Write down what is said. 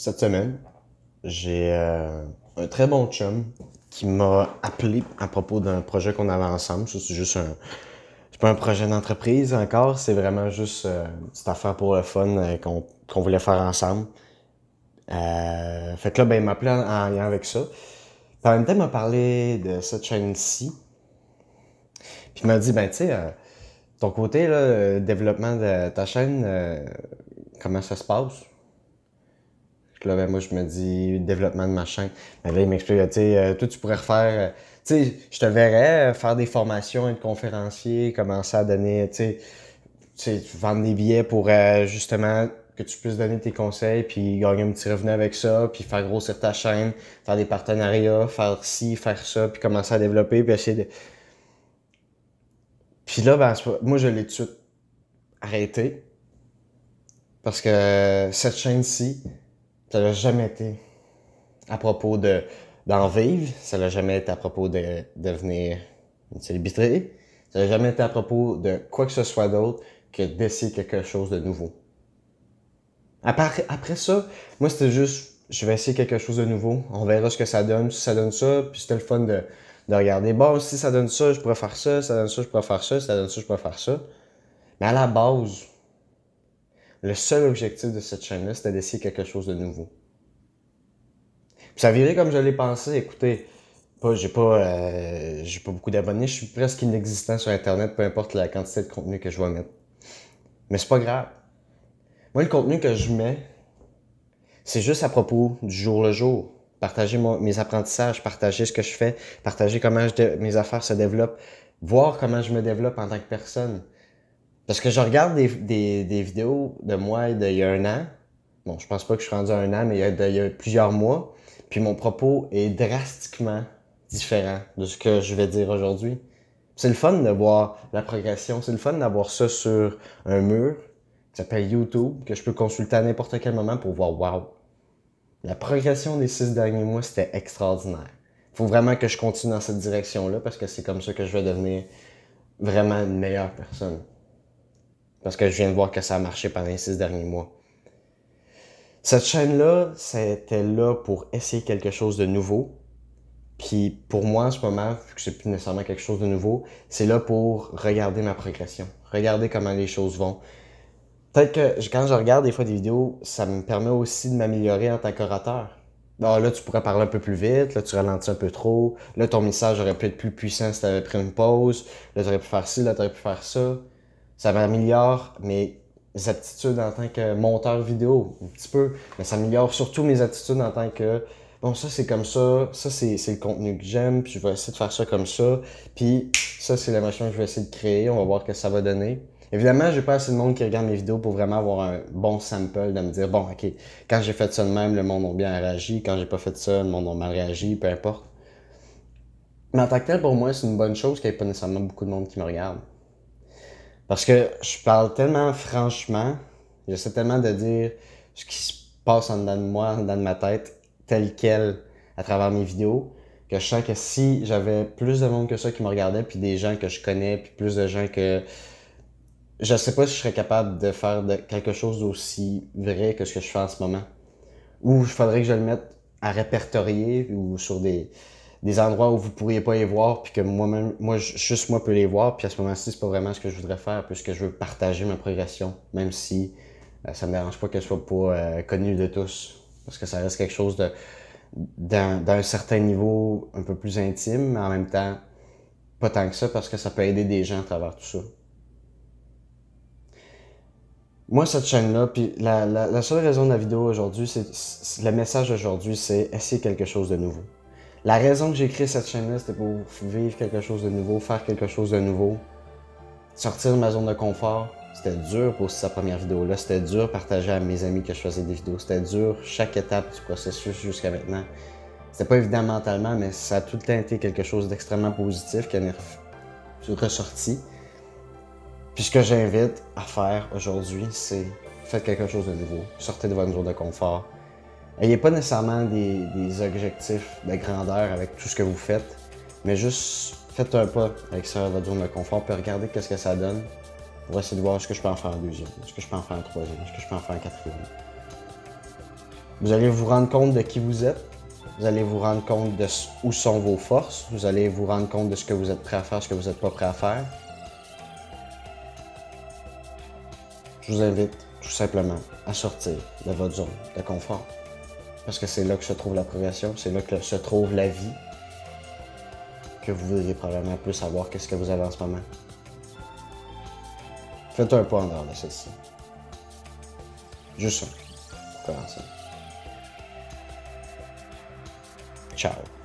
cette semaine, j'ai euh, un très bon chum qui m'a appelé à propos d'un projet qu'on avait ensemble. C'est juste un. C'est pas un projet d'entreprise encore, c'est vraiment juste euh, petite affaire pour le fun euh, qu'on, voulait faire ensemble. Euh, fait que là, ben, il m'a appelé en, en lien avec ça. Puis en même temps, il m'a parlé de cette chaîne-ci. Puis il m'a dit, ben, tu sais, ton côté, là, développement de ta chaîne, comment ça se passe? Puis là, ben, moi, je me dis, développement de ma chaîne. Ben, là, il m'explique, tu sais, euh, toi, tu pourrais refaire, euh, tu sais, je te verrais euh, faire des formations, être conférencier, commencer à donner, tu sais, tu vendre des billets pour euh, justement que tu puisses donner tes conseils, puis gagner un petit revenu avec ça, puis faire grossir ta chaîne, faire des partenariats, faire ci, faire ça, puis commencer à développer, puis essayer de... Puis là, ben, moi, je l'ai tout de suite arrêté. Parce que cette chaîne-ci, ça n'a jamais été. À propos de d'en vivre, ça n'a jamais été à propos de devenir une célébrité, ça n'a jamais été à propos de quoi que ce soit d'autre que d'essayer quelque chose de nouveau. Après, après ça, moi c'était juste, je vais essayer quelque chose de nouveau, on verra ce que ça donne, si ça donne ça, puis c'était le fun de, de regarder, bon, si ça donne ça, je pourrais faire ça, ça donne ça, je pourrais faire ça, ça donne ça, je pourrais faire ça. Mais à la base, le seul objectif de cette chaîne-là, c'était d'essayer quelque chose de nouveau. Ça viré comme je l'ai pensé. Écoutez, pas, j'ai pas, euh, j'ai pas beaucoup d'abonnés. Je suis presque inexistant sur Internet, peu importe la quantité de contenu que je vais mettre. Mais c'est pas grave. Moi, le contenu que je mets, c'est juste à propos du jour le jour. Partager mes apprentissages, partager ce que je fais, partager comment mes affaires se développent, voir comment je me développe en tant que personne. Parce que je regarde des, des, vidéos de moi d'il y a un an. Bon, je pense pas que je suis rendu à un an, mais il y a, de- il y a plusieurs mois. Puis mon propos est drastiquement différent de ce que je vais dire aujourd'hui. C'est le fun de voir la progression. C'est le fun d'avoir ça sur un mur qui s'appelle YouTube, que je peux consulter à n'importe quel moment pour voir, wow, la progression des six derniers mois, c'était extraordinaire. Il faut vraiment que je continue dans cette direction-là parce que c'est comme ça que je vais devenir vraiment une meilleure personne. Parce que je viens de voir que ça a marché pendant les six derniers mois. Cette chaîne-là, c'était là pour essayer quelque chose de nouveau. Puis pour moi, en ce moment, vu que c'est plus nécessairement quelque chose de nouveau, c'est là pour regarder ma progression. Regarder comment les choses vont. Peut-être que quand je regarde des fois des vidéos, ça me permet aussi de m'améliorer en tant qu'orateur. Bon, là, tu pourrais parler un peu plus vite, là, tu ralentis un peu trop. Là, ton message aurait pu être plus puissant si tu avais pris une pause. Là, tu aurais pu faire ci, là, tu aurais pu faire ça. Ça m'améliore mes aptitudes en tant que monteur vidéo, un petit peu. Mais ça améliore surtout mes attitudes en tant que bon, ça c'est comme ça, ça c'est le contenu que j'aime, puis je vais essayer de faire ça comme ça. Puis ça, c'est la machine que je vais essayer de créer, on va voir ce que ça va donner. Évidemment, j'ai pas assez de monde qui regarde mes vidéos pour vraiment avoir un bon sample, de me dire, bon, ok, quand j'ai fait ça de même, le monde a bien réagi, quand j'ai pas fait ça, le monde a mal réagi, peu importe. Mais en tant que tel, pour moi, c'est une bonne chose qu'il n'y ait pas nécessairement beaucoup de monde qui me regarde. Parce que je parle tellement franchement, j'essaie tellement de dire ce qui se passe en dedans de moi, en dedans de ma tête, tel quel, à travers mes vidéos, que je sens que si j'avais plus de monde que ça qui me regardait, puis des gens que je connais, puis plus de gens que... Je sais pas si je serais capable de faire quelque chose d'aussi vrai que ce que je fais en ce moment. Ou il faudrait que je le mette à répertorier ou sur des, des endroits où vous pourriez pas les voir, puis que moi-même, moi, ju- juste moi peux les voir, puis à ce moment-ci, c'est pas vraiment ce que je voudrais faire, puisque je veux partager ma progression, même si euh, ça me dérange pas qu'elle soit pas euh, connue de tous, parce que ça reste quelque chose de d'un certain niveau un peu plus intime, mais en même temps, pas tant que ça, parce que ça peut aider des gens à travers tout ça. Moi, cette chaîne-là, puis la, la, seule raison de la vidéo aujourd'hui, c'est- le message aujourd'hui, c'est essayer quelque chose de nouveau? La raison que j'ai créé cette chaîne-là, c'était pour vivre quelque chose de nouveau, faire quelque chose de nouveau, sortir de ma zone de confort. C'était dur pour sa première vidéo-là. C'était dur partager à mes amis que je faisais des vidéos. C'était dur chaque étape du processus jusqu'à maintenant. C'était pas évident mentalement, mais ça a tout le temps été quelque chose d'extrêmement positif qui en est re- ressorti. Puis ce que j'invite à faire aujourd'hui, c'est faites quelque chose de nouveau. Sortez de votre zone de confort. Ayez pas nécessairement des, des objectifs de grandeur avec tout ce que vous faites, mais juste faites un pas avec ça, votre zone de confort, puis regardez qu'est-ce que ça donne pour essayer de voir ce que je peux en faire en deuxième, ce que je peux en faire en troisième, ce que je peux en faire en quatrième. Vous allez vous rendre compte de qui vous êtes. Vous allez vous rendre compte de où sont vos forces. Vous allez vous rendre compte de ce que vous êtes prêt à faire, ce que vous n'êtes pas prêt à faire. Je vous invite tout simplement à sortir de votre zone de confort. Parce que c'est là que se trouve la progression, c'est là que se trouve la vie que vous voudriez probablement plus savoir qu'est-ce que vous avez en ce moment. Faites un pas en dehors de celle-ci. Juste ça, pour commencer. Ciao.